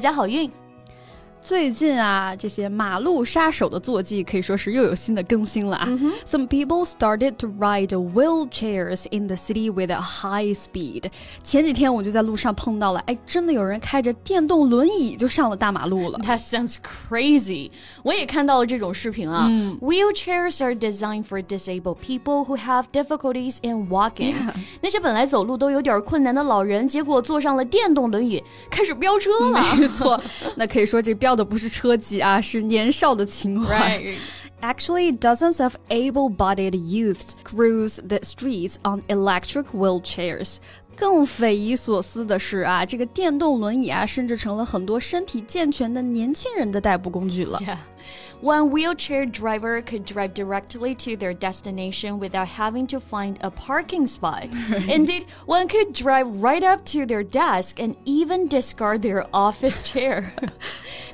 家好运！最近啊，这些马路杀手的坐骑可以说是又有新的更新了啊。Some people started to ride wheelchairs in the city with a high speed。前几天我就在路上碰到了，哎，真的有人开着电动轮椅就上了大马路了。That sounds crazy。我也看到了这种视频啊。Wheelchairs are designed for disabled people who have difficulties in walking。那些本来走路都有点困难的老人，结果坐上了电动轮椅，开始飙车了。没错，那可以说这飙。要的不是车技啊，是年少的情怀。Actually, dozens of able-bodied youths cruise the streets on electric wheelchairs. 更匪夷所思的是啊，这个电动轮椅啊，甚至成了很多身体健全的年轻人的代步工具了。Yeah. One wheelchair driver could drive directly to their destination without having to find a parking spot. Indeed, one could drive right up to their desk and even discard their office chair.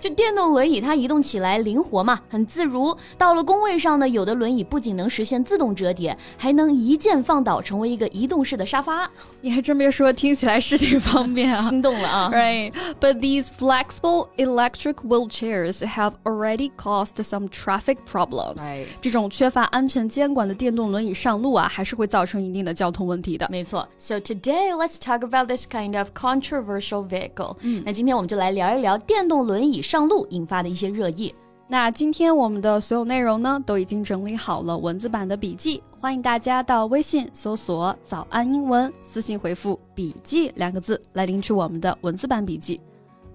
就电动轮椅，它移动起来灵活嘛，很自如。到了工位上呢，有的轮椅不仅能实现自动折叠，还能一键放倒，成为一个移动式的沙发。你还真别说，听起来是挺方便啊，心动了啊。Right, but these flexible electric wheelchairs have already caused some traffic problems。这种缺乏安全监管的电动轮椅上路啊，还是会造成一定的交通问题的。没错。So today let's talk about this kind of controversial vehicle。嗯，那今天我们就来聊一聊电动轮椅上路引发的一些热议。那今天我们的所有内容呢，都已经整理好了文字版的笔记，欢迎大家到微信搜索“早安英文”，私信回复“笔记”两个字来领取我们的文字版笔记。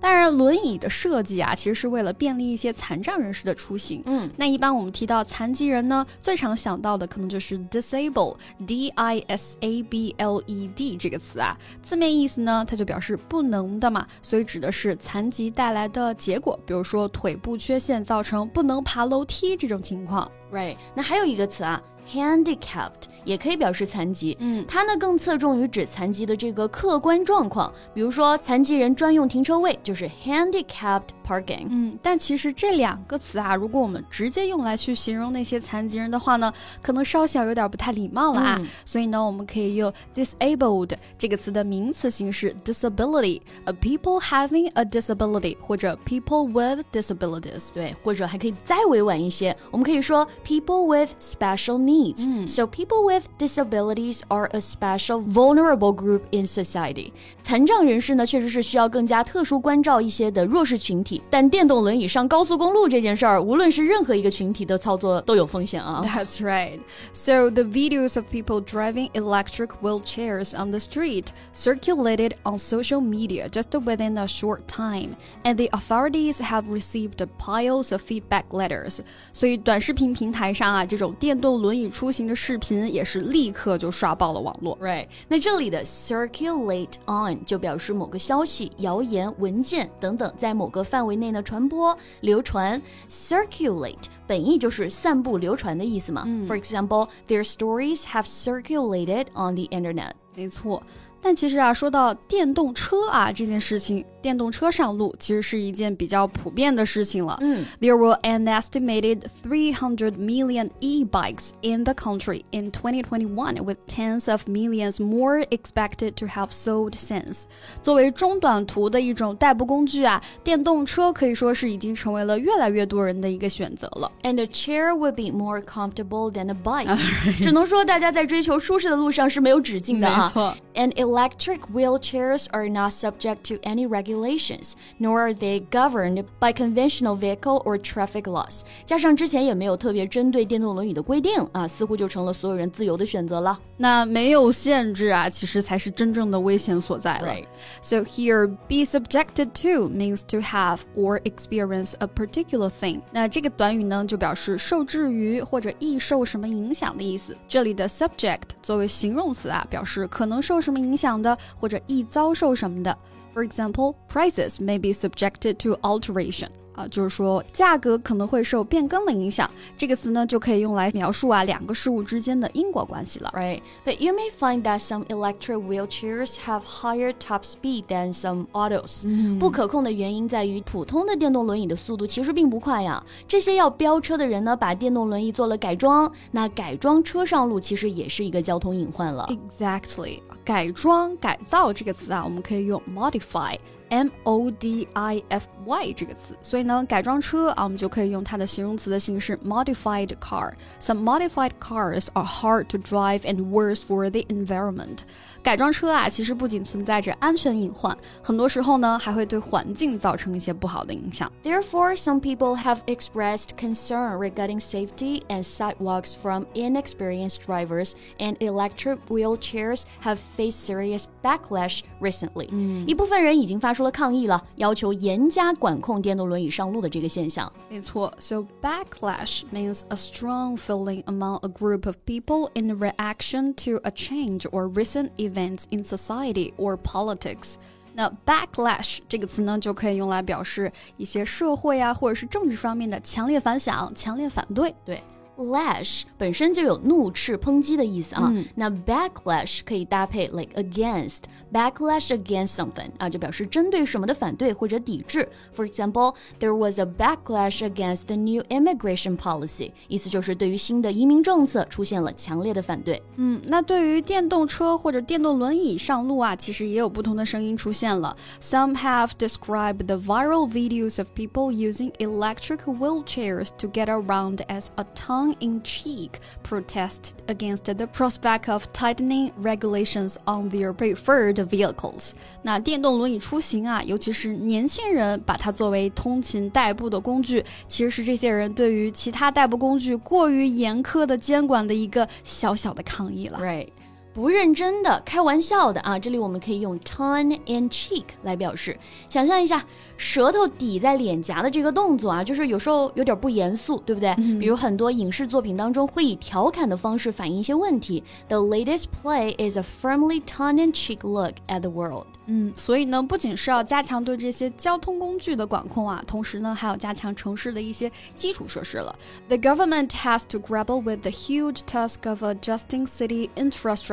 当然，轮椅的设计啊，其实是为了便利一些残障人士的出行。嗯，那一般我们提到残疾人呢，最常想到的可能就是 disable，d i s a b l e d 这个词啊，字面意思呢，它就表示不能的嘛，所以指的是残疾带来的结果，比如说腿部缺陷造成不能爬楼梯这种情况。Right，那还有一个词啊。Handicapped 也可以表示残疾，嗯，它呢更侧重于指残疾的这个客观状况，比如说残疾人专用停车位就是 handicapped parking，嗯，但其实这两个词啊，如果我们直接用来去形容那些残疾人的话呢，可能稍小有点不太礼貌了啊，所以呢，我们可以用 disabled 这个词的名词形式 disability，a people having a disability 或者 people with disabilities，对，或者还可以再委婉一些，我们可以说 people with special needs。needs. Mm. So people with disabilities are a special vulnerable group in society. 残障人士呢，确实是需要更加特殊关照一些的弱势群体。但电动轮椅上高速公路这件事儿，无论是任何一个群体的操作都有风险啊。That's right. So the videos of people driving electric wheelchairs on the street circulated on social media just within a short time, and the authorities have received piles of feedback letters. 所以短视频平台上啊，这种电动轮椅 出行的视频也是立刻就刷爆了网络。Right，那这里的 circulate on 就表示某个消息、谣言、文件等等在某个范围内呢传播、流传。Circulate 本意就是散布、流传的意思嘛。嗯、For example, their stories have circulated on the internet。没错。但其实啊，说到电动车啊这件事情，电动车上路其实是一件比较普遍的事情了。嗯，There were an estimated 300 million e-bikes in the country in 2021, with tens of millions more expected to have sold since. 作为中短途的一种代步工具啊，电动车可以说是已经成为了越来越多人的一个选择了。And a chair would be more comfortable than a bike. 只能说大家在追求舒适的路上是没有止境的啊。没错。And electric wheelchairs are not subject to any regulations, nor are they governed by conventional vehicle or traffic laws。加上之前也没有特别针对电动轮椅的规定啊，似乎就成了所有人自由的选择了。那没有限制啊，其实才是真正的危险所在了。Right. So here, be subjected to means to have or experience a particular thing。那这个短语呢，就表示受制于或者易受什么影响的意思。这里的 subject 作为形容词啊，表示可能受什么影响 的，或者易遭受什么的。For example, prices may be subjected to alteration. 啊，就是说价格可能会受变更的影响。这个词呢，就可以用来描述啊两个事物之间的因果关系了。Right, but you may find that some electric wheelchairs have higher top speed than some autos. 不可控的原因在于，普通的电动轮椅的速度其实并不快呀。这些要飙车的人呢，把电动轮椅做了改装，那改装车上路其实也是一个交通隐患了。Exactly，改装、改造这个词啊，我们可以用 modify。M O D I F Y 这个词，所以呢，改装车啊，我们就可以用它的形容词的形式 modified car。Some modified cars are hard to drive and worse for the environment。改装车啊，其实不仅存在着安全隐患，很多时候呢，还会对环境造成一些不好的影响。 Therefore, some people have expressed concern regarding safety and sidewalks from inexperienced drivers, and electric wheelchairs have faced serious backlash recently. 一部分人已经发出 了抗议了，要求严加管控电动轮椅上路的这个现象。没错，so backlash means a strong feeling among a group of people in reaction to a change or recent events in society or politics. 那 backlash 这个词呢，就可以用来表示一些社会啊，或者是政治方面的强烈反响、强烈反对。对。 lash 本身就有怒斥、抨击的意思啊，那 backlash 可以搭配 like against backlash against something 啊，就表示针对什么的反对或者抵制。For example, there was a backlash against the new immigration policy，意思就是对于新的移民政策出现了强烈的反对。嗯，那对于电动车或者电动轮椅上路啊，其实也有不同的声音出现了。Some have described the viral videos of people using electric wheelchairs to get around as a tongue-in-cheek protest against the prospect of tightening regulations on their preferred vehicles。那电动轮椅出行啊，尤其是年轻人把它作为通勤代步的工具，其实是这些人对于其他代步工具过于严苛的监管的一个小小的抗议了。 Right. 不认真的、开玩笑的啊，这里我们可以用 tongue in cheek 来表示。想象一下，舌头抵在脸颊的这个动作啊，就是有时候有点不严肃，对不对？比如很多影视作品当中会以调侃的方式反映一些问题。The latest play is a firmly tongue in cheek look at the world. 嗯，所以呢，不仅是要加强对这些交通工具的管控啊，同时呢，还要加强城市的一些基础设施了。The government has to grapple with the huge task of adjusting city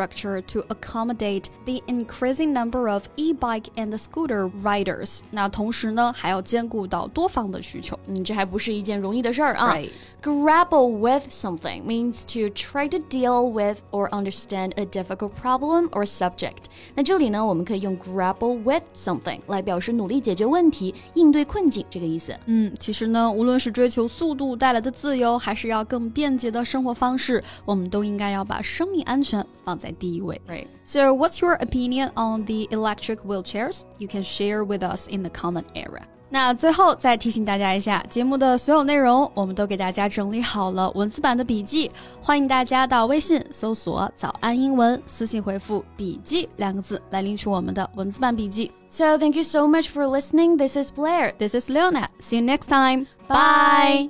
infrastructure to accommodate the increasing number of e-bike and scooter riders。那同时呢，还要兼顾到多方的需求。嗯，这还不是一件容易的事儿啊。 Right. Grapple with something means to try to deal with or understand a difficult problem or subject. 那这里呢，我们可以用 grapple with something 来表示努力解决问题、应对困境这个意思。嗯，其实呢，无论是追求速度带来的自由，还是要更便捷的生活方式，我们都应该要把生命安全放在 第一位。 Right. So, what's your opinion on the electric wheelchairs? You can share with us in the comment area. 那最后再提醒大家一下，节目的所有内容我们都给大家整理好了文字版的笔记，欢迎大家到微信搜索“早安英文”，私信回复“笔记”两个字来领取我们的文字版笔记。 So thank you so much for listening. This is Blair. This is Leona. See you next time. Bye.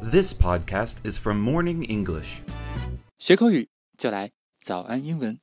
This podcast is from Morning English. 学口语就来早安英文。